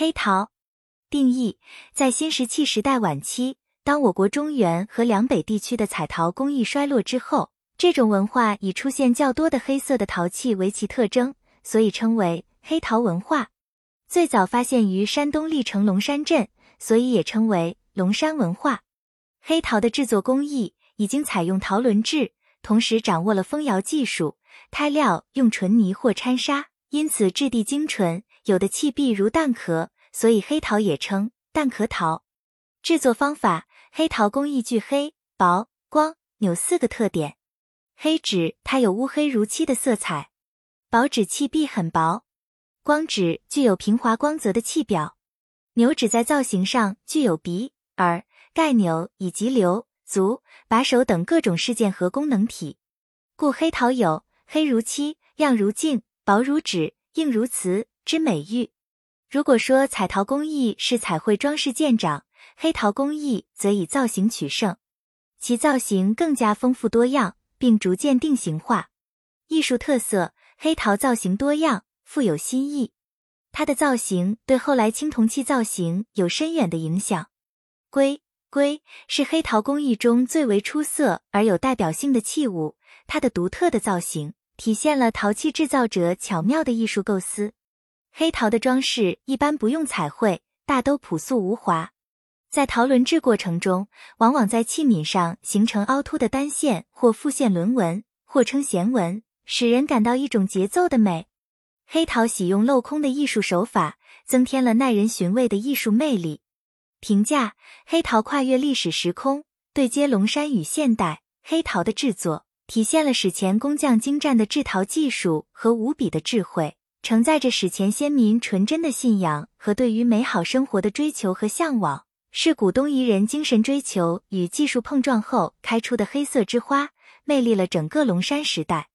黑陶定义，在新石器时代晚期，当我国中原和两北地区的彩陶工艺衰落之后，这种文化以出现较多的黑色的陶器为其特征，所以称为黑陶文化。最早发现于山东历城龙山镇，所以也称为龙山文化。黑陶的制作工艺已经采用陶轮制，同时掌握了封窑技术，胎料用纯泥或掺砂，因此质地精纯。有的器壁如蛋壳，所以黑陶也称蛋壳陶。制作方法：黑陶工艺具黑、薄、光、扭四个特点。黑指它有乌黑如漆的色彩，薄指器壁很薄，光指具有平滑光泽的器表，扭指在造型上具有鼻、耳、盖钮以及流、足、把手等各种事件和功能体，故黑陶有黑如漆、亮如镜、薄如纸、硬如瓷之美誉。如果说彩陶工艺是彩绘装饰见长，黑陶工艺则以造型取胜，其造型更加丰富多样。并逐渐定型化。艺术特色：黑陶造型多样，富有新意。它的造型对后来青铜器造型有深远的影响。龟龟是黑陶工艺中最为出色而有代表性的器物，它的独特的造型体现了陶器制造者巧妙的艺术构思。黑陶的装饰一般不用彩绘，大都朴素无华。在陶轮制过程中，往往在器皿上形成凹凸的单线或复线轮纹，或称弦纹，使人感到一种节奏的美。黑陶喜用镂空的艺术手法，增添了耐人寻味的艺术魅力。评价：黑陶跨越历史时空，对接龙山与现代。黑陶的制作体现了史前工匠精湛的制陶技术和无比的智慧，承载着史前先民纯真的信仰和对于美好生活的追求和向往。是古东夷人精神追求与技术碰撞后开出的黑色之花，魅力了整个龙山时代。